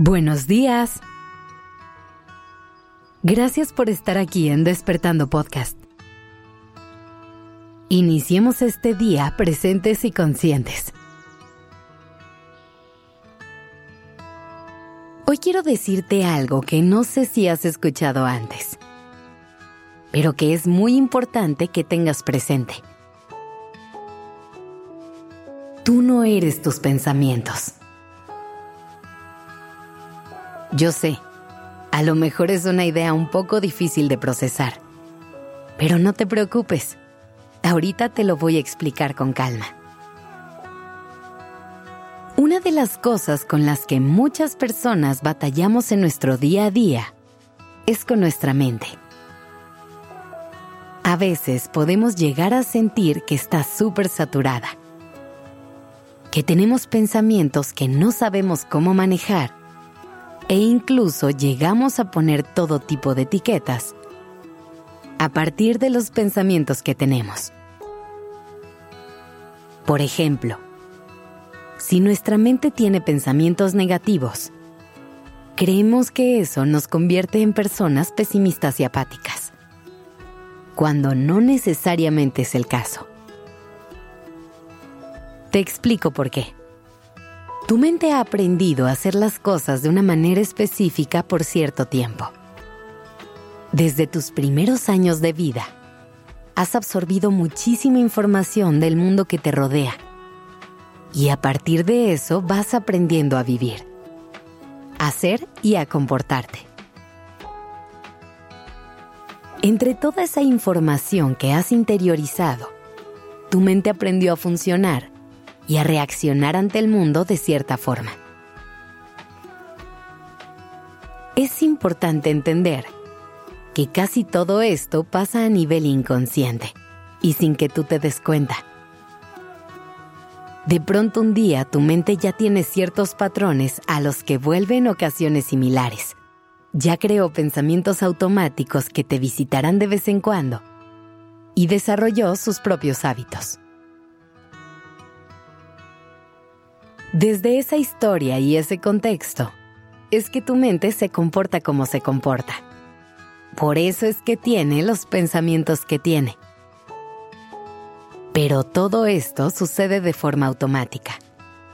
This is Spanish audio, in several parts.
Buenos días. Gracias por estar aquí en Despertando Podcast. Iniciemos este día presentes y conscientes. Hoy quiero decirte algo que no sé si has escuchado antes, pero que es muy importante que tengas presente. Tú no eres tus pensamientos. Yo sé, a lo mejor es una idea un poco difícil de procesar, pero no te preocupes, ahorita te lo voy a explicar con calma. Una de las cosas con las que muchas personas batallamos en nuestro día a día es con nuestra mente. A veces podemos llegar a sentir que está súper saturada, que tenemos pensamientos que no sabemos cómo manejar e incluso llegamos a poner todo tipo de etiquetas a partir de los pensamientos que tenemos. Por ejemplo, si nuestra mente tiene pensamientos negativos, creemos que eso nos convierte en personas pesimistas y apáticas, cuando no necesariamente es el caso. Te explico por qué. Tu mente ha aprendido a hacer las cosas de una manera específica por cierto tiempo. Desde tus primeros años de vida, has absorbido muchísima información del mundo que te rodea. Y a partir de eso vas aprendiendo a vivir, a ser y a comportarte. Entre toda esa información que has interiorizado, tu mente aprendió a funcionar y a reaccionar ante el mundo de cierta forma. Es importante entender que casi todo esto pasa a nivel inconsciente y sin que tú te des cuenta. De pronto un día tu mente ya tiene ciertos patrones a los que vuelve en ocasiones similares. Ya creó pensamientos automáticos que te visitarán de vez en cuando y desarrolló sus propios hábitos. Desde esa historia y ese contexto, es que tu mente se comporta como se comporta. Por eso es que tiene los pensamientos que tiene. Pero todo esto sucede de forma automática,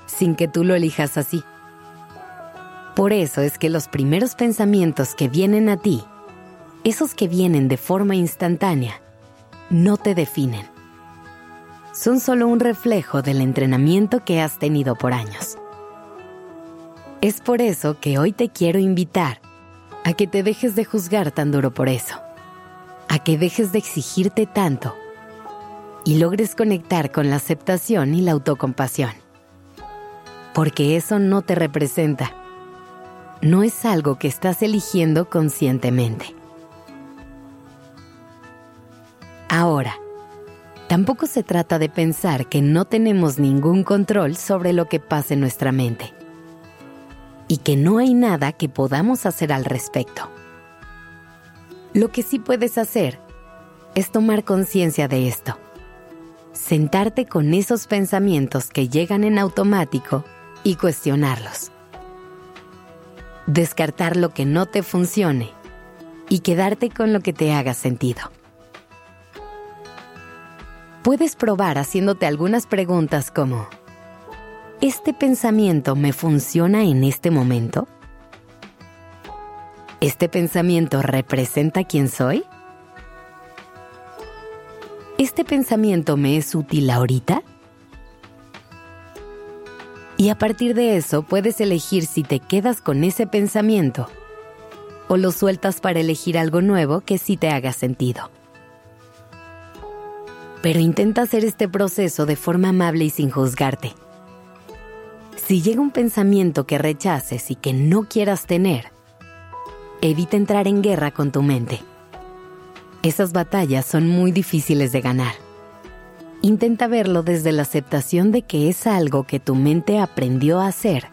sin que tú lo elijas así. Por eso es que los primeros pensamientos que vienen a ti, esos que vienen de forma instantánea, no te definen son solo un reflejo del entrenamiento que has tenido por años. Es por eso que hoy te quiero invitar a que te dejes de juzgar tan duro por eso, a que dejes de exigirte tanto y logres conectar con la aceptación y la autocompasión. Porque eso no te representa, no es algo que estás eligiendo conscientemente. Ahora, Tampoco se trata de pensar que no tenemos ningún control sobre lo que pasa en nuestra mente y que no hay nada que podamos hacer al respecto. Lo que sí puedes hacer es tomar conciencia de esto, sentarte con esos pensamientos que llegan en automático y cuestionarlos. Descartar lo que no te funcione y quedarte con lo que te haga sentido puedes probar haciéndote algunas preguntas como, ¿este pensamiento me funciona en este momento? ¿Este pensamiento representa quién soy? ¿Este pensamiento me es útil ahorita? Y a partir de eso puedes elegir si te quedas con ese pensamiento o lo sueltas para elegir algo nuevo que sí te haga sentido pero intenta hacer este proceso de forma amable y sin juzgarte. Si llega un pensamiento que rechaces y que no quieras tener, evita entrar en guerra con tu mente. Esas batallas son muy difíciles de ganar. Intenta verlo desde la aceptación de que es algo que tu mente aprendió a hacer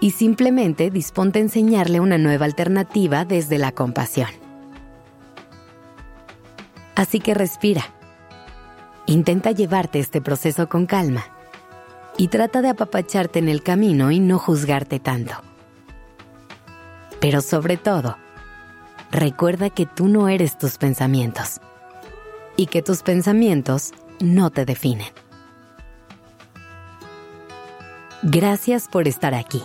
y simplemente disponte a enseñarle una nueva alternativa desde la compasión. Así que respira Intenta llevarte este proceso con calma y trata de apapacharte en el camino y no juzgarte tanto. Pero sobre todo, recuerda que tú no eres tus pensamientos y que tus pensamientos no te definen. Gracias por estar aquí.